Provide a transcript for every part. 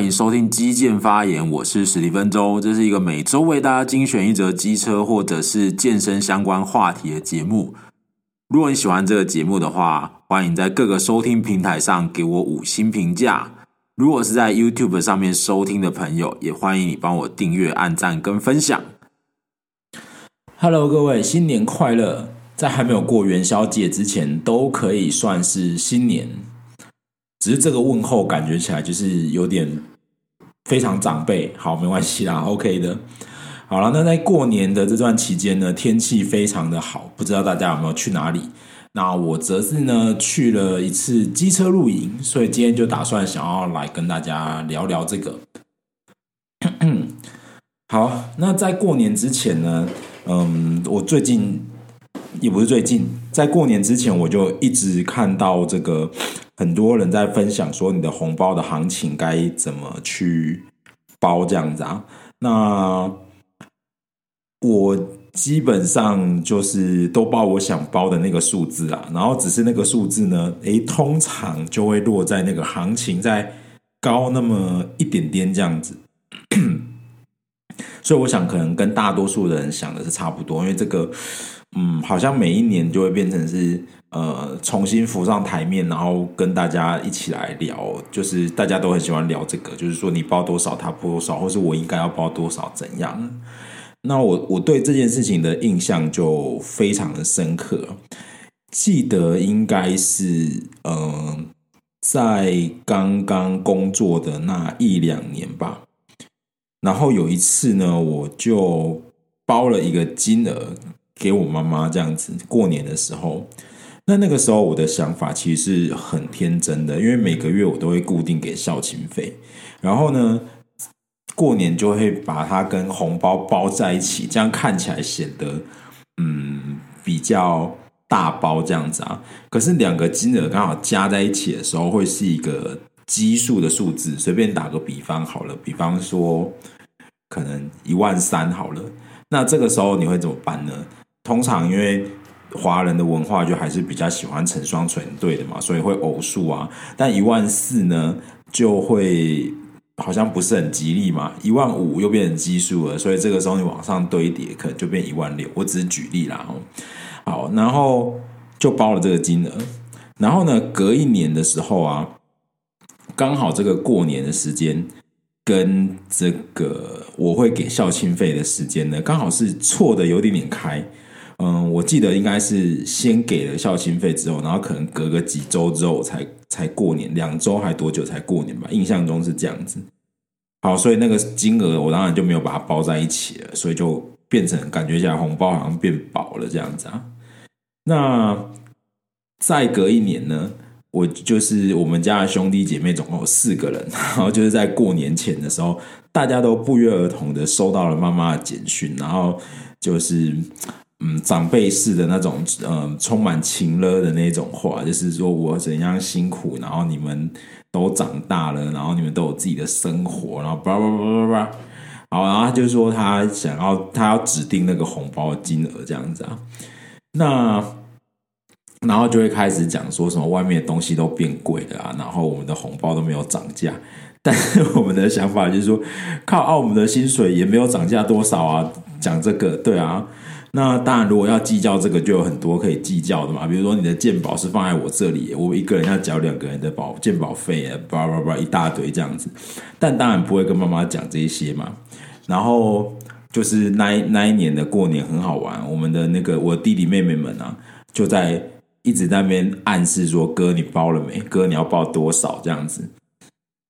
欢迎收听基建发言，我是史蒂芬周，这是一个每周为大家精选一则机车或者是健身相关话题的节目。如果你喜欢这个节目的话，欢迎在各个收听平台上给我五星评价。如果是在 YouTube 上面收听的朋友，也欢迎你帮我订阅、按赞跟分享。Hello，各位，新年快乐！在还没有过元宵节之前，都可以算是新年。只是这个问候感觉起来就是有点非常长辈。好，没关系啦，OK 的。好了，那在过年的这段期间呢，天气非常的好，不知道大家有没有去哪里？那我则是呢去了一次机车露营，所以今天就打算想要来跟大家聊聊这个。好，那在过年之前呢，嗯，我最近也不是最近，在过年之前我就一直看到这个很多人在分享说你的红包的行情该怎么去包这样子啊，那我。基本上就是都包我想包的那个数字啊，然后只是那个数字呢，诶，通常就会落在那个行情再高那么一点点这样子。所以我想可能跟大多数人想的是差不多，因为这个，嗯，好像每一年就会变成是呃重新浮上台面，然后跟大家一起来聊，就是大家都很喜欢聊这个，就是说你包多少，他包多少，或是我应该要包多少，怎样？那我我对这件事情的印象就非常的深刻，记得应该是呃，在刚刚工作的那一两年吧。然后有一次呢，我就包了一个金额给我妈妈，这样子过年的时候。那那个时候我的想法其实是很天真的，因为每个月我都会固定给孝亲费，然后呢。过年就会把它跟红包包在一起，这样看起来显得嗯比较大包这样子啊。可是两个金额刚好加在一起的时候，会是一个奇数的数字。随便打个比方好了，比方说可能一万三好了。那这个时候你会怎么办呢？通常因为华人的文化就还是比较喜欢成双成对的嘛，所以会偶数啊。但一万四呢就会。好像不是很吉利嘛，一万五又变成奇数了，所以这个时候你往上堆叠，可能就变一万六。我只是举例啦哦，好，然后就包了这个金额，然后呢，隔一年的时候啊，刚好这个过年的时间跟这个我会给校庆费的时间呢，刚好是错的有点点开。嗯，我记得应该是先给了孝心费之后，然后可能隔个几周之后才才过年，两周还多久才过年吧？印象中是这样子。好，所以那个金额我当然就没有把它包在一起了，所以就变成感觉起来红包好像变薄了这样子啊。那再隔一年呢，我就是我们家的兄弟姐妹总共有四个人，然后就是在过年前的时候，大家都不约而同的收到了妈妈的简讯，然后就是。嗯，长辈式的那种，嗯，充满情勒的那种话，就是说我怎样辛苦，然后你们都长大了，然后你们都有自己的生活，然后叭叭叭叭叭，好，然后他就说他想要他要指定那个红包金额这样子啊，那然后就会开始讲说什么外面的东西都变贵了啊，然后我们的红包都没有涨价，但是我们的想法就是说，靠，澳门的薪水也没有涨价多少啊，讲这个，对啊。那当然，如果要计较这个，就有很多可以计较的嘛。比如说，你的健保是放在我这里，我一个人要缴两个人的保健保费，叭叭叭一大堆这样子。但当然不会跟妈妈讲这些嘛。然后就是那一那一年的过年很好玩，我们的那个我弟弟妹妹们啊，就在一直在那边暗示说：“哥，你包了没？哥，你要包多少？”这样子。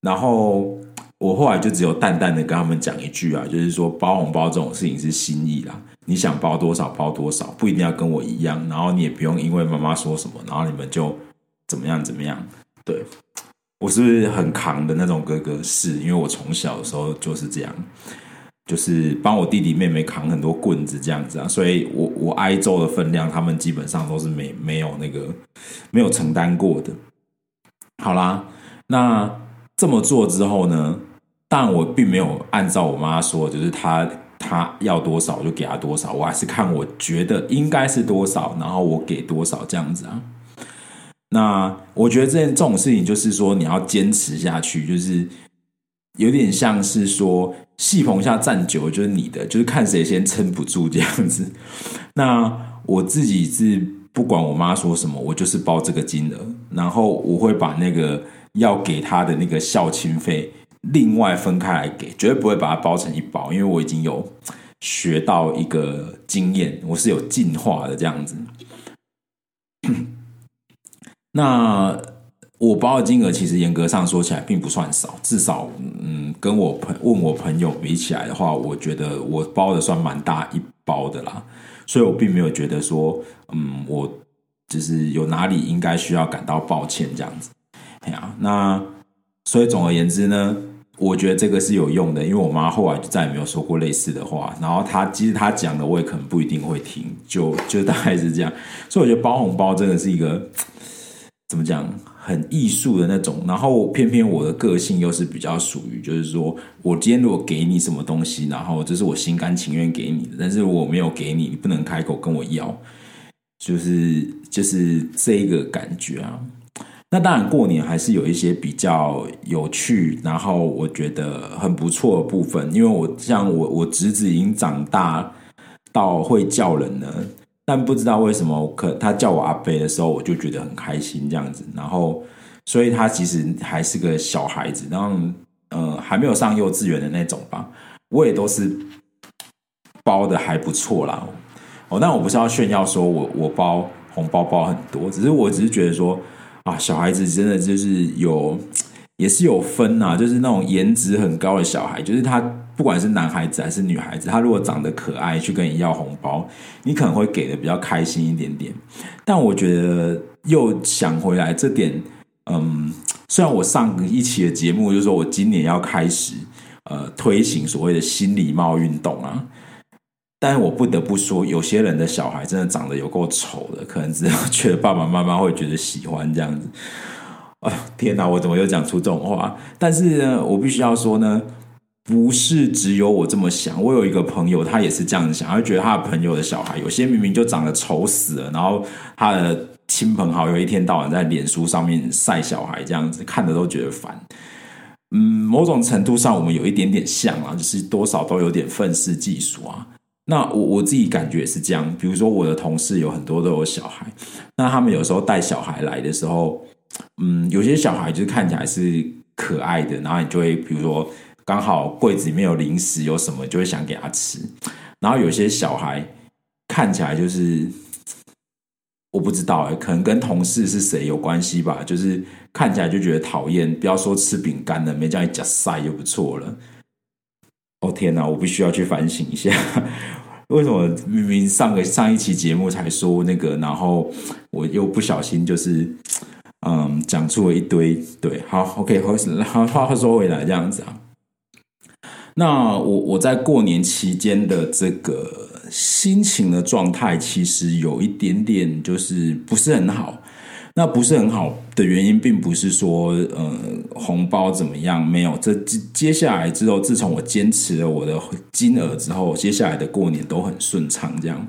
然后我后来就只有淡淡的跟他们讲一句啊，就是说包红包这种事情是心意啦。你想包多少包多少，不一定要跟我一样，然后你也不用因为妈妈说什么，然后你们就怎么样怎么样。对，我是不是很扛的那种哥哥？是因为我从小的时候就是这样，就是帮我弟弟妹妹扛很多棍子这样子啊，所以我我挨揍的分量，他们基本上都是没没有那个没有承担过的。好啦，那这么做之后呢，但我并没有按照我妈说，就是她。他要多少我就给他多少，我还是看我觉得应该是多少，然后我给多少这样子啊。那我觉得这这种事情就是说你要坚持下去，就是有点像是说戏棚下站久就是你的，就是看谁先撑不住这样子。那我自己是不管我妈说什么，我就是包这个金额，然后我会把那个要给她的那个孝亲费另外分开来给，绝对不会把它包成一包，因为我已经有学到一个经验，我是有进化的这样子。那我包的金额其实严格上说起来并不算少，至少嗯，跟我朋问我朋友比起来的话，我觉得我包的算蛮大一包的啦，所以我并没有觉得说嗯，我就是有哪里应该需要感到抱歉这样子。哎呀，那所以总而言之呢，我觉得这个是有用的，因为我妈后来就再也没有说过类似的话，然后她其实她讲的我也可能不一定会听，就就大概是这样，所以我觉得包红包真的是一个。怎么讲？很艺术的那种，然后偏偏我的个性又是比较属于，就是说我今天如果给你什么东西，然后这是我心甘情愿给你的，但是我没有给你，你不能开口跟我要，就是就是这个感觉啊。那当然过年还是有一些比较有趣，然后我觉得很不错的部分，因为我像我我侄子已经长大到会叫人了。但不知道为什么，可他叫我阿伯的时候，我就觉得很开心这样子。然后，所以他其实还是个小孩子，然后呃还没有上幼稚园的那种吧。我也都是包的还不错啦。哦，但我不是要炫耀说我我包红包包很多，只是我只是觉得说啊，小孩子真的就是有也是有分呐，就是那种颜值很高的小孩，就是他。不管是男孩子还是女孩子，他如果长得可爱，去跟你要红包，你可能会给的比较开心一点点。但我觉得又想回来这点，嗯，虽然我上一期的节目就是说我今年要开始呃推行所谓的新礼貌运动啊，但是我不得不说，有些人的小孩真的长得有够丑的，可能只有觉得爸爸妈妈会觉得喜欢这样子。啊，天哪，我怎么又讲出这种话？但是呢，我必须要说呢。不是只有我这么想，我有一个朋友，他也是这样想，他觉得他的朋友的小孩有些明明就长得丑死了，然后他的亲朋好友一天到晚在脸书上面晒小孩，这样子看的都觉得烦。嗯，某种程度上我们有一点点像啊，就是多少都有点愤世嫉俗啊。那我我自己感觉也是这样，比如说我的同事有很多都有小孩，那他们有时候带小孩来的时候，嗯，有些小孩就是看起来是可爱的，然后你就会比如说。刚好柜子里面有零食，有什么就会想给他吃。然后有些小孩看起来就是我不知道哎，可能跟同事是谁有关系吧，就是看起来就觉得讨厌。不要说吃饼干了，没叫你夹塞就不错了。哦天哪，我必须要去反省一下，为什么明明上个上一期节目才说那个，然后我又不小心就是嗯讲出了一堆。对，好，OK，好，话话说回来这样子啊。那我我在过年期间的这个心情的状态，其实有一点点就是不是很好。那不是很好的原因，并不是说呃红包怎么样，没有。这接接下来之后，自从我坚持了我的金额之后，接下来的过年都很顺畅。这样，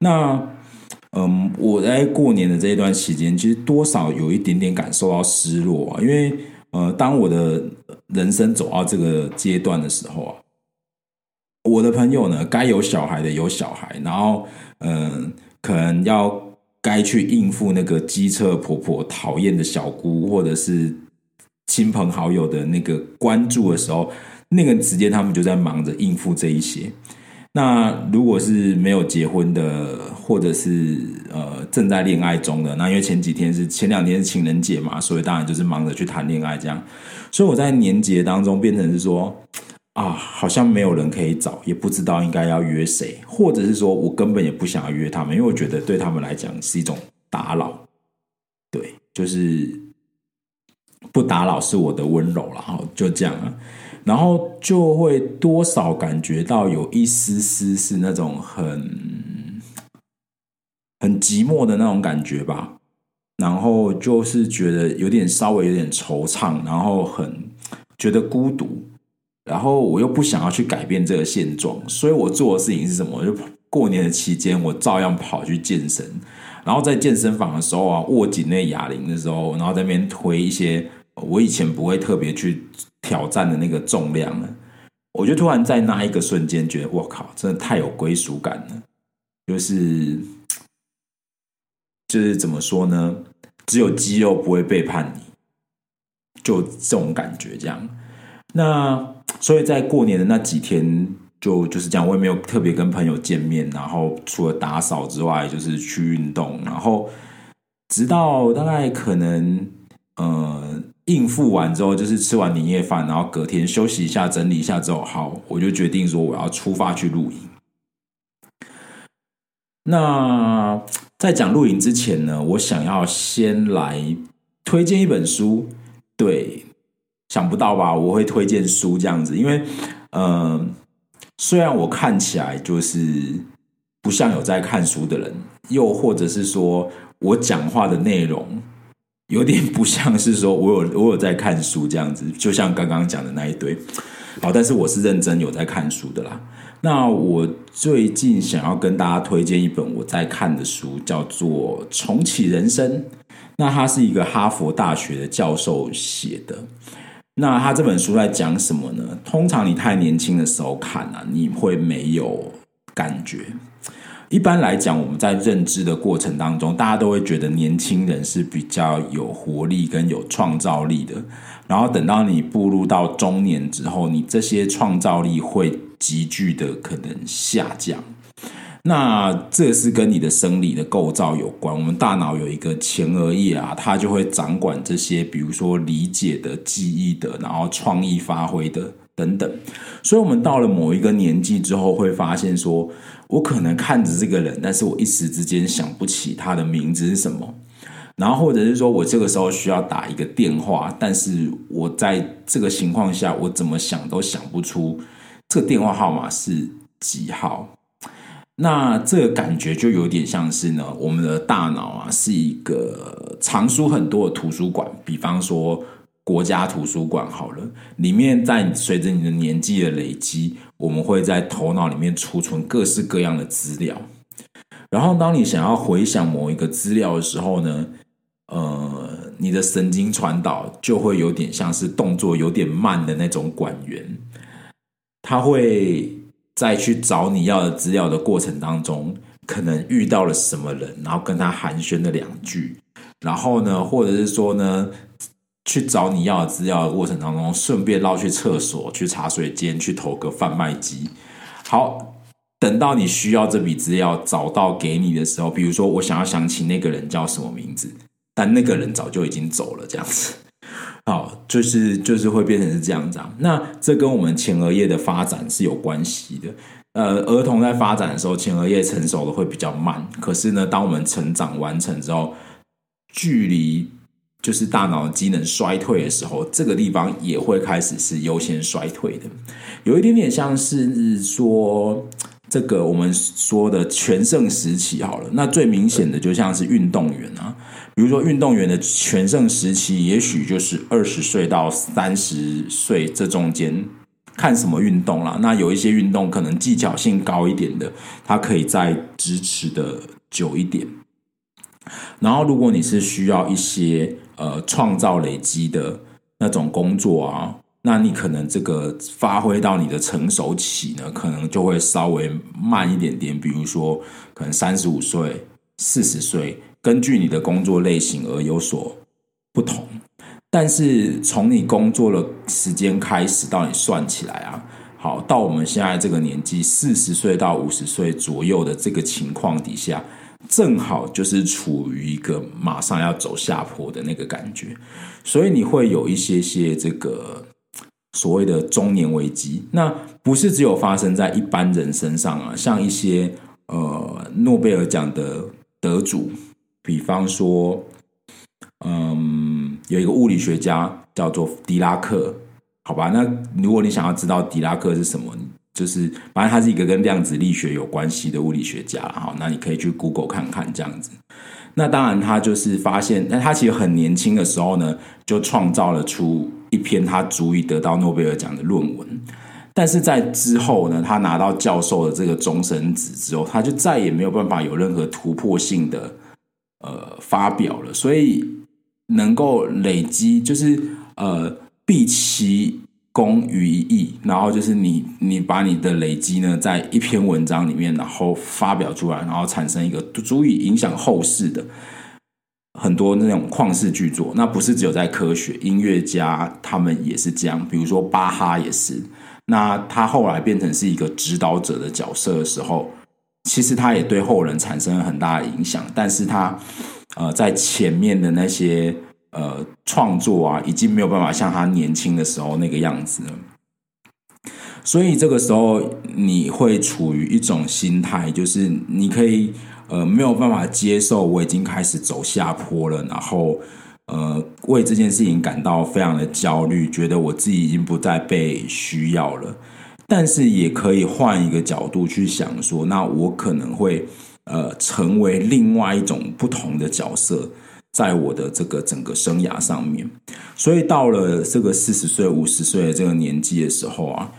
那嗯，我在过年的这一段期间，其实多少有一点点感受到失落啊，因为。呃，当我的人生走到这个阶段的时候啊，我的朋友呢，该有小孩的有小孩，然后嗯、可能要该去应付那个机车婆婆讨厌的小姑，或者是亲朋好友的那个关注的时候，那个时间他们就在忙着应付这一些。那如果是没有结婚的，或者是呃正在恋爱中的，那因为前几天是前两天是情人节嘛，所以当然就是忙着去谈恋爱这样。所以我在年节当中变成是说啊，好像没有人可以找，也不知道应该要约谁，或者是说我根本也不想要约他们，因为我觉得对他们来讲是一种打扰。对，就是不打扰是我的温柔，然后就这样啊。然后就会多少感觉到有一丝丝是那种很很寂寞的那种感觉吧，然后就是觉得有点稍微有点惆怅，然后很觉得孤独，然后我又不想要去改变这个现状，所以我做的事情是什么？就过年的期间，我照样跑去健身，然后在健身房的时候啊，握紧那哑铃的时候，然后在那边推一些。我以前不会特别去挑战的那个重量了。我就突然在那一个瞬间觉得，我靠，真的太有归属感了。就是就是怎么说呢？只有肌肉不会背叛你，就这种感觉这样。那所以在过年的那几天，就就是讲，我也没有特别跟朋友见面，然后除了打扫之外，就是去运动，然后直到大概可能呃。应付完之后，就是吃完年夜饭，然后隔天休息一下，整理一下之后，好，我就决定说我要出发去露营。那在讲露营之前呢，我想要先来推荐一本书。对，想不到吧？我会推荐书这样子，因为，嗯、虽然我看起来就是不像有在看书的人，又或者是说我讲话的内容。有点不像是说我有 我有在看书这样子，就像刚刚讲的那一堆。好，但是我是认真有在看书的啦。那我最近想要跟大家推荐一本我在看的书，叫做《重启人生》。那他是一个哈佛大学的教授写的。那他这本书在讲什么呢？通常你太年轻的时候看啊，你会没有感觉。一般来讲，我们在认知的过程当中，大家都会觉得年轻人是比较有活力跟有创造力的。然后等到你步入到中年之后，你这些创造力会急剧的可能下降。那这是跟你的生理的构造有关。我们大脑有一个前额叶啊，它就会掌管这些，比如说理解的、记忆的，然后创意发挥的等等。所以，我们到了某一个年纪之后，会发现说。我可能看着这个人，但是我一时之间想不起他的名字是什么。然后或者是说我这个时候需要打一个电话，但是我在这个情况下，我怎么想都想不出这个电话号码是几号。那这个感觉就有点像是呢，我们的大脑啊是一个藏书很多的图书馆，比方说。国家图书馆好了，里面在随着你的年纪的累积，我们会在头脑里面储存各式各样的资料。然后，当你想要回想某一个资料的时候呢，呃，你的神经传导就会有点像是动作有点慢的那种管员，他会在去找你要的资料的过程当中，可能遇到了什么人，然后跟他寒暄了两句，然后呢，或者是说呢。去找你要的资料的过程当中，顺便绕去厕所、去茶水间、去投个贩卖机。好，等到你需要这笔资料找到给你的时候，比如说我想要想起那个人叫什么名字，但那个人早就已经走了，这样子。好，就是就是会变成是这样子。那这跟我们前额叶的发展是有关系的。呃，儿童在发展的时候，前额叶成熟的会比较慢。可是呢，当我们成长完成之后，距离就是大脑机能衰退的时候，这个地方也会开始是优先衰退的，有一点点像是说这个我们说的全盛时期好了。那最明显的就像是运动员啊，比如说运动员的全盛时期，也许就是二十岁到三十岁这中间，看什么运动啦。那有一些运动可能技巧性高一点的，它可以再支持的久一点。然后，如果你是需要一些呃创造累积的那种工作啊，那你可能这个发挥到你的成熟期呢，可能就会稍微慢一点点。比如说，可能三十五岁、四十岁，根据你的工作类型而有所不同。但是从你工作的时间开始到你算起来啊，好，到我们现在这个年纪，四十岁到五十岁左右的这个情况底下。正好就是处于一个马上要走下坡的那个感觉，所以你会有一些些这个所谓的中年危机。那不是只有发生在一般人身上啊，像一些呃诺贝尔奖的得主，比方说，嗯，有一个物理学家叫做狄拉克，好吧？那如果你想要知道狄拉克是什么？就是，反正他是一个跟量子力学有关系的物理学家，哈，那你可以去 Google 看看这样子。那当然，他就是发现，那他其实很年轻的时候呢，就创造了出一篇他足以得到诺贝尔奖的论文。但是在之后呢，他拿到教授的这个终身职之后，他就再也没有办法有任何突破性的呃发表了。所以能够累积，就是呃，毕其功于一役，然后就是你你把你的累积呢，在一篇文章里面，然后发表出来，然后产生一个足以影响后世的很多那种旷世巨作。那不是只有在科学，音乐家他们也是这样，比如说巴哈也是。那他后来变成是一个指导者的角色的时候，其实他也对后人产生了很大的影响，但是他呃在前面的那些。呃，创作啊，已经没有办法像他年轻的时候那个样子了。所以这个时候，你会处于一种心态，就是你可以呃没有办法接受我已经开始走下坡了，然后呃为这件事情感到非常的焦虑，觉得我自己已经不再被需要了。但是也可以换一个角度去想说，那我可能会呃成为另外一种不同的角色。在我的这个整个生涯上面，所以到了这个四十岁、五十岁的这个年纪的时候啊，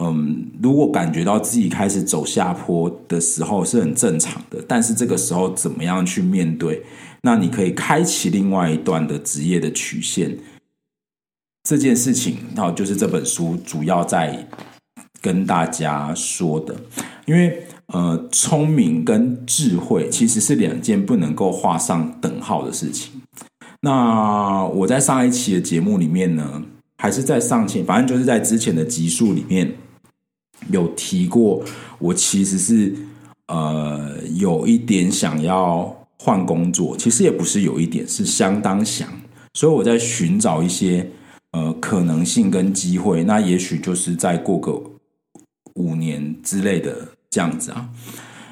嗯，如果感觉到自己开始走下坡的时候是很正常的，但是这个时候怎么样去面对？那你可以开启另外一段的职业的曲线，这件事情，然后就是这本书主要在跟大家说的，因为。呃，聪明跟智慧其实是两件不能够画上等号的事情。那我在上一期的节目里面呢，还是在上前，反正就是在之前的集数里面有提过，我其实是呃有一点想要换工作，其实也不是有一点，是相当想。所以我在寻找一些呃可能性跟机会，那也许就是再过个五年之类的。这样子啊，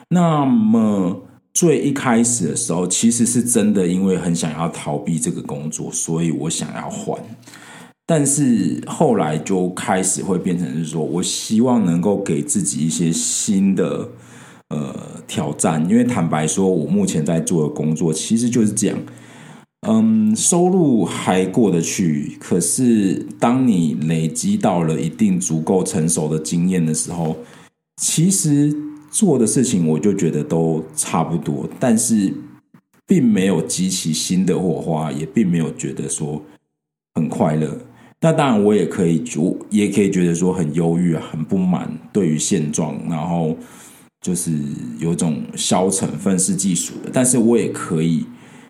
那么最一开始的时候，其实是真的因为很想要逃避这个工作，所以我想要换。但是后来就开始会变成是说，我希望能够给自己一些新的呃挑战。因为坦白说，我目前在做的工作其实就是这样，嗯，收入还过得去。可是当你累积到了一定足够成熟的经验的时候，其实做的事情我就觉得都差不多，但是并没有激起新的火花，也并没有觉得说很快乐。那当然，我也可以，我也可以觉得说很忧郁，很不满对于现状，然后就是有种消沉、愤世嫉俗的。但是我也可以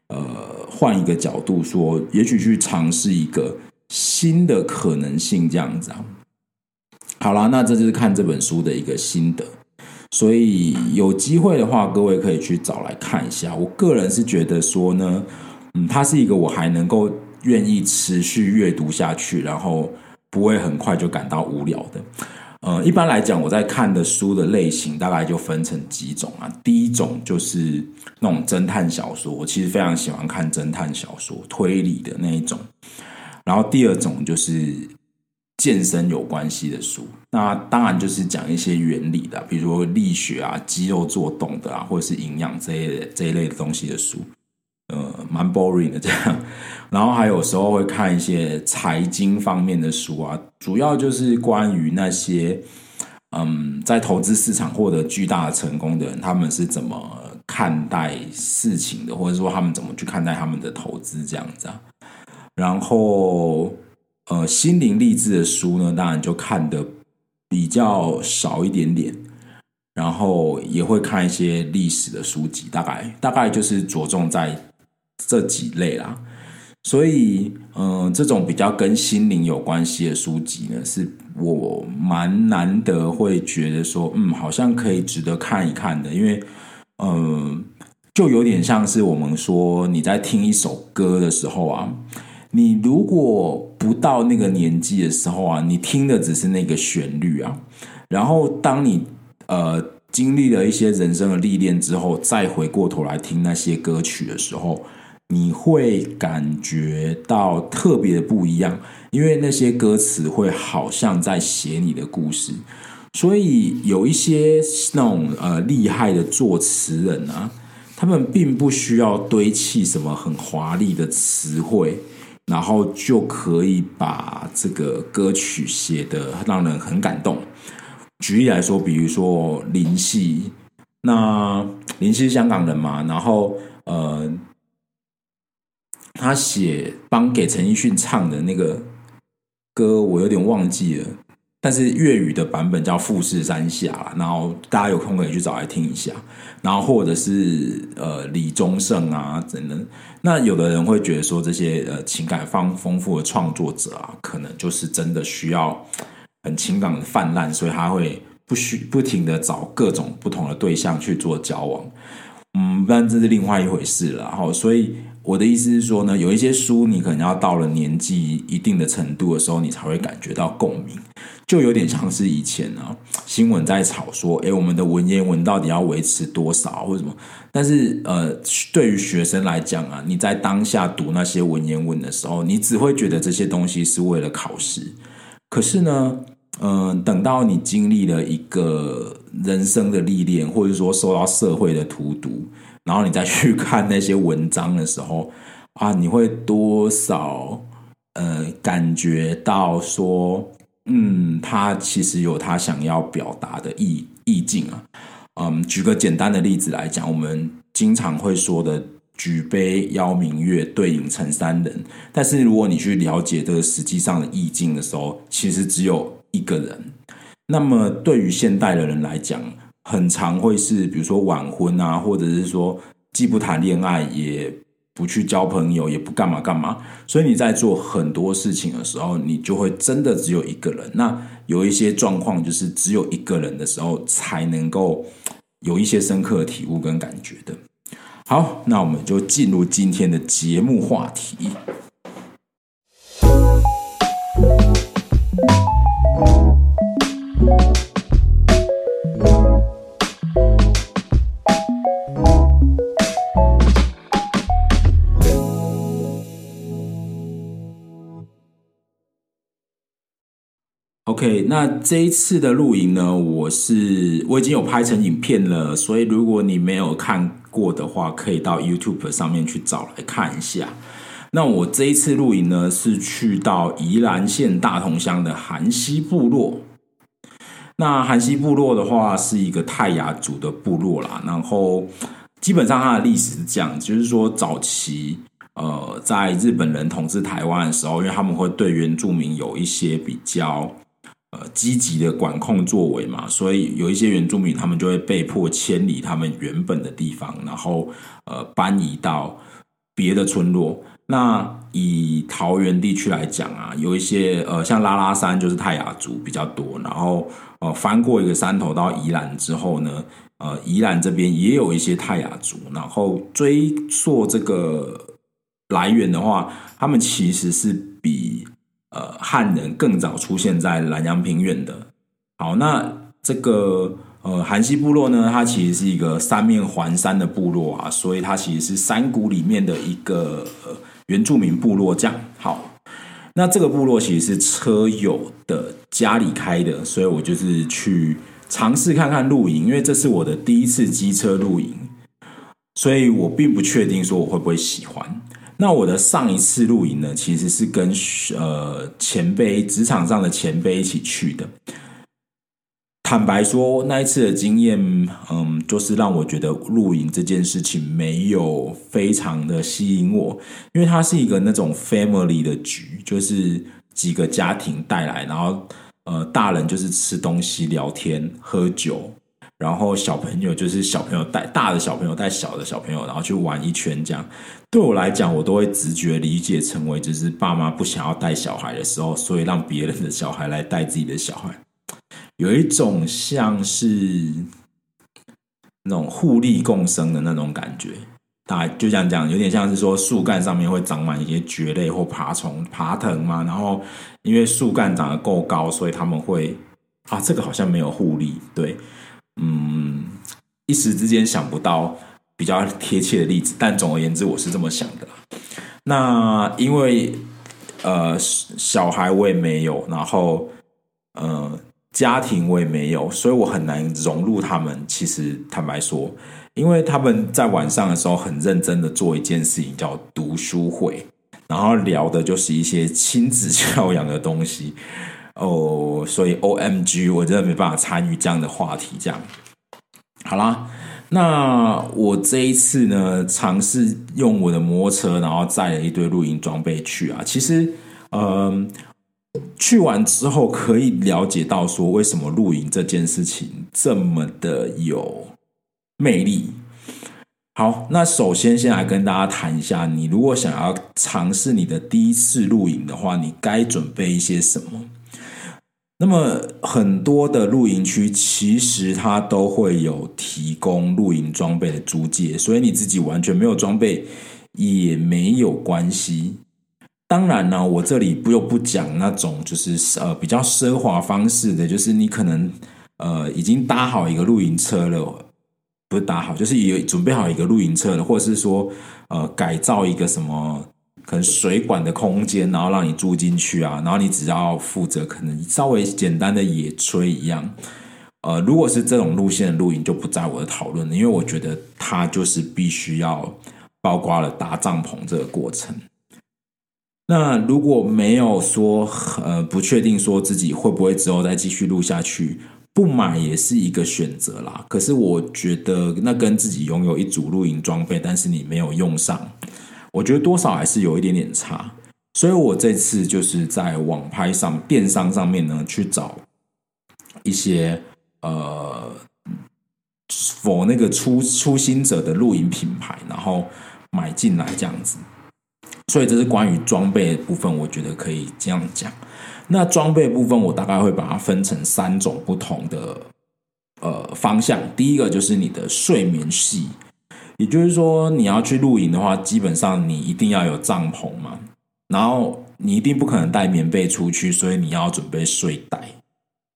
呃换一个角度说，也许去尝试一个新的可能性，这样子啊。好啦，那这就是看这本书的一个心得，所以有机会的话，各位可以去找来看一下。我个人是觉得说呢，嗯，它是一个我还能够愿意持续阅读下去，然后不会很快就感到无聊的。呃，一般来讲，我在看的书的类型大概就分成几种啊。第一种就是那种侦探小说，我其实非常喜欢看侦探小说、推理的那一种。然后第二种就是。健身有关系的书，那当然就是讲一些原理的，比如说力学啊、肌肉做动的啊，或者是营养这一这一类的东西的书，呃，蛮 boring 的这样。然后还有时候会看一些财经方面的书啊，主要就是关于那些嗯，在投资市场获得巨大的成功的人，他们是怎么看待事情的，或者说他们怎么去看待他们的投资这样子啊。然后。呃，心灵励志的书呢，当然就看的比较少一点点，然后也会看一些历史的书籍，大概大概就是着重在这几类啦。所以，嗯、呃，这种比较跟心灵有关系的书籍呢，是我蛮难得会觉得说，嗯，好像可以值得看一看的，因为，嗯、就有点像是我们说你在听一首歌的时候啊。你如果不到那个年纪的时候啊，你听的只是那个旋律啊，然后当你呃经历了一些人生的历练之后，再回过头来听那些歌曲的时候，你会感觉到特别的不一样，因为那些歌词会好像在写你的故事，所以有一些那种呃厉害的作词人啊，他们并不需要堆砌什么很华丽的词汇。然后就可以把这个歌曲写得让人很感动。举例来说，比如说林夕，那林夕是香港人嘛，然后呃，他写帮给陈奕迅唱的那个歌我有点忘记了，但是粤语的版本叫《富士山下》，然后大家有空可以去找来听一下。然后或者是呃李宗盛啊等等，那有的人会觉得说这些呃情感丰丰富的创作者啊，可能就是真的需要很情感的泛滥，所以他会不需不停的找各种不同的对象去做交往。嗯，但这是另外一回事了。然后，所以我的意思是说呢，有一些书你可能要到了年纪一定的程度的时候，你才会感觉到共鸣，就有点像是以前啊，新闻在吵说，诶，我们的文言文到底要维持多少或者什么？但是呃，对于学生来讲啊，你在当下读那些文言文的时候，你只会觉得这些东西是为了考试。可是呢，嗯、呃，等到你经历了一个人生的历练，或者说受到社会的荼毒，然后你再去看那些文章的时候，啊，你会多少呃感觉到说，嗯，他其实有他想要表达的意意境啊。嗯，举个简单的例子来讲，我们经常会说的“举杯邀明月，对影成三人”，但是如果你去了解这个实际上的意境的时候，其实只有。一个人，那么对于现代的人来讲，很常会是比如说晚婚啊，或者是说既不谈恋爱，也不去交朋友，也不干嘛干嘛。所以你在做很多事情的时候，你就会真的只有一个人。那有一些状况，就是只有一个人的时候，才能够有一些深刻的体悟跟感觉的。好，那我们就进入今天的节目话题。OK，那这一次的录影呢，我是我已经有拍成影片了，所以如果你没有看过的话，可以到 YouTube 上面去找来看一下。那我这一次录影呢，是去到宜兰县大同乡的韩溪部落。那韩溪部落的话，是一个泰雅族的部落啦。然后基本上它的历史是这样，就是说早期呃，在日本人统治台湾的时候，因为他们会对原住民有一些比较。积极的管控作为嘛，所以有一些原住民，他们就会被迫迁离他们原本的地方，然后呃搬移到别的村落。那以桃园地区来讲啊，有一些呃像拉拉山就是泰雅族比较多，然后呃翻过一个山头到宜兰之后呢，呃宜兰这边也有一些泰雅族，然后追溯这个来源的话，他们其实是比。呃，汉人更早出现在兰阳平原的。好，那这个呃韩西部落呢，它其实是一个三面环山的部落啊，所以它其实是山谷里面的一个呃原住民部落。这样好，那这个部落其实是车友的家里开的，所以我就是去尝试看看露营，因为这是我的第一次机车露营，所以我并不确定说我会不会喜欢。那我的上一次露营呢，其实是跟呃前辈职场上的前辈一起去的。坦白说，那一次的经验，嗯，就是让我觉得露营这件事情没有非常的吸引我，因为它是一个那种 family 的局，就是几个家庭带来，然后呃，大人就是吃东西、聊天、喝酒。然后小朋友就是小朋友带大的小朋友带小的小朋友，然后去玩一圈这样。对我来讲，我都会直觉理解成为就是爸妈不想要带小孩的时候，所以让别人的小孩来带自己的小孩，有一种像是那种互利共生的那种感觉。大就这样讲，有点像是说树干上面会长满一些蕨类或爬虫、爬藤嘛。然后因为树干长得够高，所以他们会啊，这个好像没有互利，对。嗯，一时之间想不到比较贴切的例子，但总而言之，我是这么想的。那因为呃，小孩我也没有，然后呃，家庭我也没有，所以我很难融入他们。其实坦白说，因为他们在晚上的时候很认真的做一件事情，叫读书会，然后聊的就是一些亲子教养的东西。哦，所以 OMG，我真的没办法参与这样的话题。这样，好啦，那我这一次呢，尝试用我的摩托车，然后载了一堆露营装备去啊。其实，嗯、去完之后可以了解到说，为什么露营这件事情这么的有魅力。好，那首先先来跟大家谈一下，你如果想要尝试你的第一次露营的话，你该准备一些什么？那么很多的露营区其实它都会有提供露营装备的租借，所以你自己完全没有装备也没有关系。当然呢，我这里不又不讲那种就是呃比较奢华方式的，就是你可能呃已经搭好一个露营车了，不是搭好，就是有准备好一个露营车了，或者是说呃改造一个什么可能水管的空间，然后让你住进去啊，然后你只要负责可能稍微简单的野炊一样。呃，如果是这种路线的露营，就不在我的讨论了，因为我觉得它就是必须要包括了搭帐篷这个过程。那如果没有说呃不确定说自己会不会之后再继续录下去，不买也是一个选择啦。可是我觉得那跟自己拥有一组露营装备，但是你没有用上，我觉得多少还是有一点点差。所以我这次就是在网拍上、电商上面呢去找一些呃否那个初初心者的露营品牌，然后买进来这样子。所以这是关于装备的部分，我觉得可以这样讲。那装备部分，我大概会把它分成三种不同的呃方向。第一个就是你的睡眠系，也就是说你要去露营的话，基本上你一定要有帐篷嘛，然后你一定不可能带棉被出去，所以你要准备睡袋。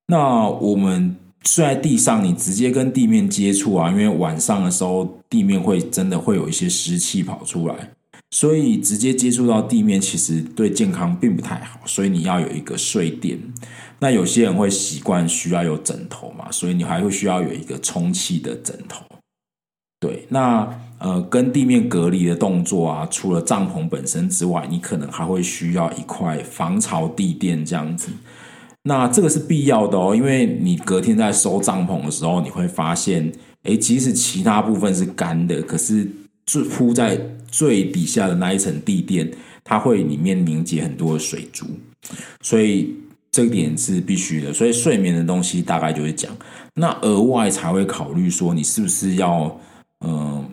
那我们睡在地上，你直接跟地面接触啊，因为晚上的时候地面会真的会有一些湿气跑出来。所以直接接触到地面，其实对健康并不太好。所以你要有一个睡垫。那有些人会习惯需要有枕头嘛，所以你还会需要有一个充气的枕头。对，那呃，跟地面隔离的动作啊，除了帐篷本身之外，你可能还会需要一块防潮地垫这样子。那这个是必要的哦，因为你隔天在收帐篷的时候，你会发现，诶，即使其他部分是干的，可是最铺在最底下的那一层地垫，它会里面凝结很多的水珠，所以这一点是必须的。所以睡眠的东西大概就会讲，那额外才会考虑说你是不是要嗯、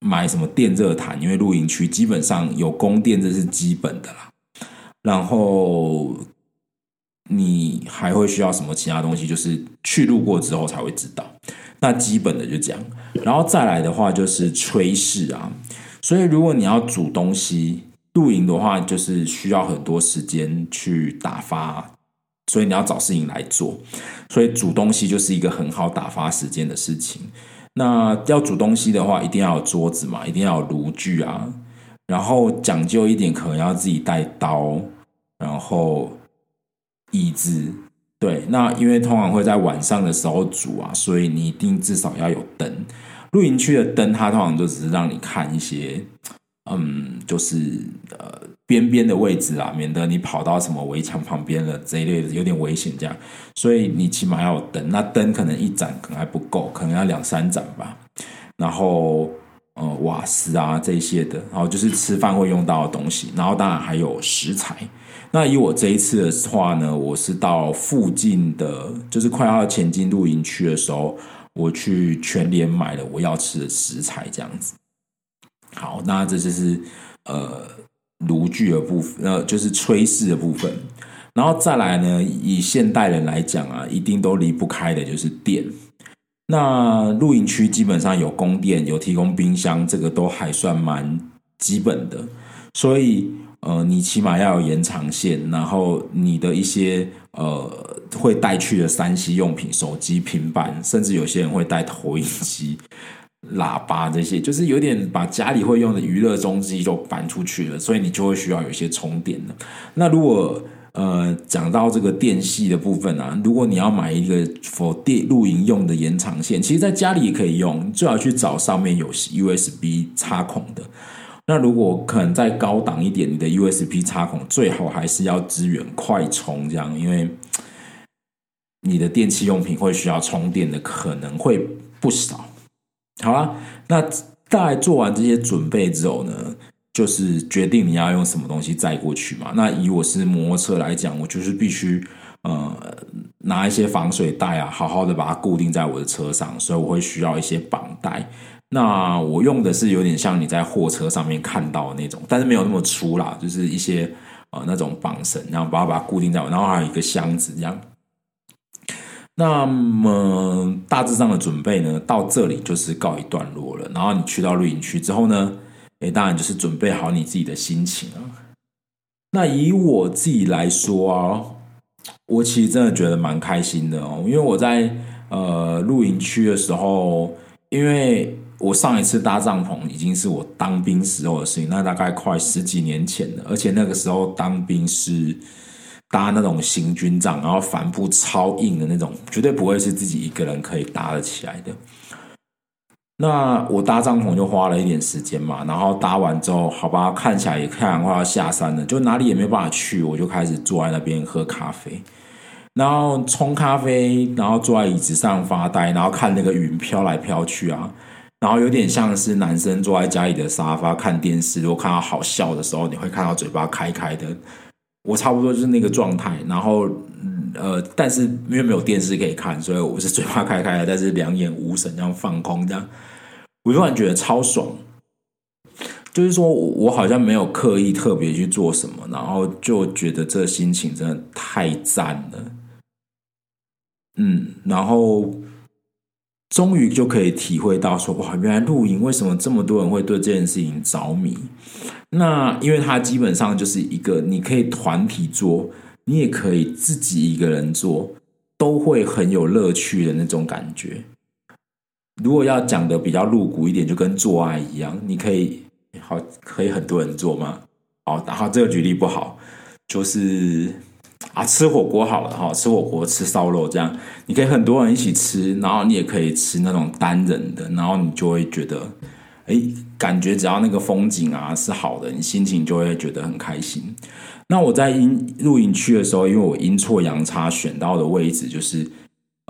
买什么电热毯，因为露营区基本上有供电，这是基本的啦。然后你还会需要什么其他东西，就是去露过之后才会知道。那基本的就这样，然后再来的话就是炊事啊。所以，如果你要煮东西露营的话，就是需要很多时间去打发，所以你要找事情来做。所以煮东西就是一个很好打发时间的事情。那要煮东西的话，一定要有桌子嘛，一定要有炉具啊。然后讲究一点，可能要自己带刀，然后椅子。对，那因为通常会在晚上的时候煮啊，所以你一定至少要有灯。露营区的灯，它通常就只是让你看一些，嗯，就是呃边边的位置啊，免得你跑到什么围墙旁边了这一类的，有点危险这样。所以你起码要有灯，那灯可能一盏可能还不够，可能要两三盏吧。然后呃瓦斯啊这些的，然后就是吃饭会用到的东西，然后当然还有食材。那以我这一次的话呢，我是到附近的，就是快要前进露营区的时候。我去全联买了我要吃的食材，这样子。好，那这就是呃炉具的部分，呃就是炊事的部分。然后再来呢，以现代人来讲啊，一定都离不开的就是电。那露营区基本上有供电，有提供冰箱，这个都还算蛮基本的。所以呃，你起码要有延长线，然后你的一些呃。会带去的三 C 用品，手机、平板，甚至有些人会带投影机、喇叭这些，就是有点把家里会用的娱乐中心就搬出去了，所以你就会需要有一些充电的。那如果呃讲到这个电系的部分啊，如果你要买一个 for 电露营用的延长线，其实在家里也可以用，最好去找上面有 USB 插孔的。那如果可能再高档一点，你的 USB 插孔最好还是要支援快充，这样因为。你的电器用品会需要充电的可能会不少。好啦，那大概做完这些准备之后呢，就是决定你要用什么东西载过去嘛。那以我是摩托车来讲，我就是必须呃拿一些防水袋啊，好好的把它固定在我的车上，所以我会需要一些绑带。那我用的是有点像你在货车上面看到的那种，但是没有那么粗啦，就是一些呃那种绑绳，然后把它把它固定在，然后还有一个箱子这样。那么大致上的准备呢，到这里就是告一段落了。然后你去到露营区之后呢，诶，当然就是准备好你自己的心情啊。那以我自己来说啊，我其实真的觉得蛮开心的哦，因为我在呃露营区的时候，因为。我上一次搭帐篷已经是我当兵时候的事情，那大概快十几年前了。而且那个时候当兵是搭那种行军帐，然后帆布超硬的那种，绝对不会是自己一个人可以搭得起来的。那我搭帐篷就花了一点时间嘛，然后搭完之后，好吧，看起来也太阳快要下山了，就哪里也没办法去，我就开始坐在那边喝咖啡，然后冲咖啡，然后坐在椅子上发呆，然后看那个云飘来飘去啊。然后有点像是男生坐在家里的沙发看电视，如果看到好笑的时候，你会看到嘴巴开开的。我差不多就是那个状态。然后，呃，但是因为没有电视可以看，所以我是嘴巴开开的，但是两眼无神，这样放空，这样，我突然觉得超爽。就是说我好像没有刻意特别去做什么，然后就觉得这心情真的太赞了。嗯，然后。终于就可以体会到说，哇，原来露营为什么这么多人会对这件事情着迷？那因为它基本上就是一个你可以团体做，你也可以自己一个人做，都会很有乐趣的那种感觉。如果要讲的比较露骨一点，就跟做爱一样，你可以好可以很多人做吗？好，然后这个举例不好，就是。啊，吃火锅好了哈，吃火锅吃烧肉这样，你可以很多人一起吃，然后你也可以吃那种单人的，然后你就会觉得，哎，感觉只要那个风景啊是好的，你心情就会觉得很开心。那我在营露营区的时候，因为我阴错阳差选到的位置就是，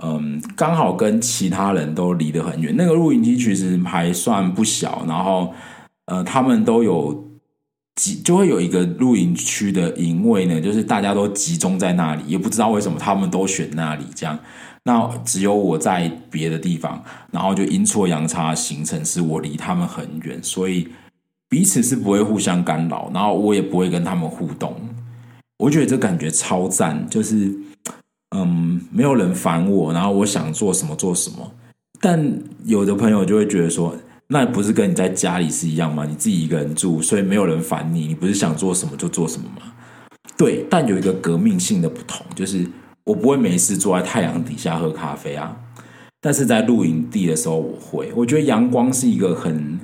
嗯，刚好跟其他人都离得很远。那个露营区其实还算不小，然后呃，他们都有。集就会有一个露营区的营位呢，就是大家都集中在那里，也不知道为什么他们都选那里这样。那只有我在别的地方，然后就阴错阳差形成是我离他们很远，所以彼此是不会互相干扰，然后我也不会跟他们互动。我觉得这感觉超赞，就是嗯，没有人烦我，然后我想做什么做什么。但有的朋友就会觉得说。那不是跟你在家里是一样吗？你自己一个人住，所以没有人烦你，你不是想做什么就做什么吗？对，但有一个革命性的不同，就是我不会没事坐在太阳底下喝咖啡啊，但是在露营地的时候我会。我觉得阳光是一个很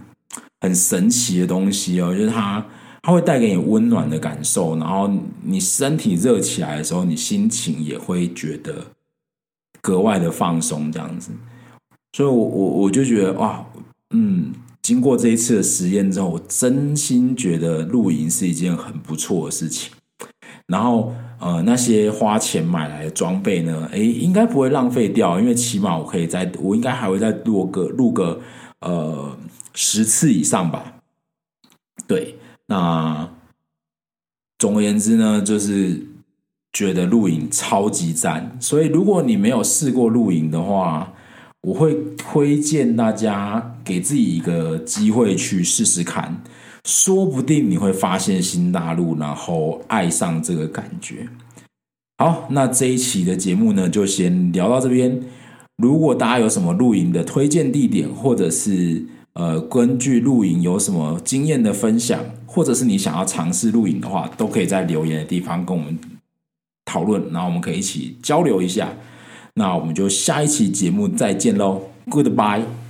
很神奇的东西哦，就是它它会带给你温暖的感受，然后你身体热起来的时候，你心情也会觉得格外的放松，这样子。所以我，我我就觉得哇。嗯，经过这一次的实验之后，我真心觉得露营是一件很不错的事情。然后，呃，那些花钱买来的装备呢，诶，应该不会浪费掉，因为起码我可以再，我应该还会再录个录个呃十次以上吧。对，那总而言之呢，就是觉得露营超级赞。所以，如果你没有试过露营的话，我会推荐大家给自己一个机会去试试看，说不定你会发现新大陆，然后爱上这个感觉。好，那这一期的节目呢，就先聊到这边。如果大家有什么露营的推荐地点，或者是呃根据露营有什么经验的分享，或者是你想要尝试露营的话，都可以在留言的地方跟我们讨论，然后我们可以一起交流一下。那我们就下一期节目再见喽，Goodbye。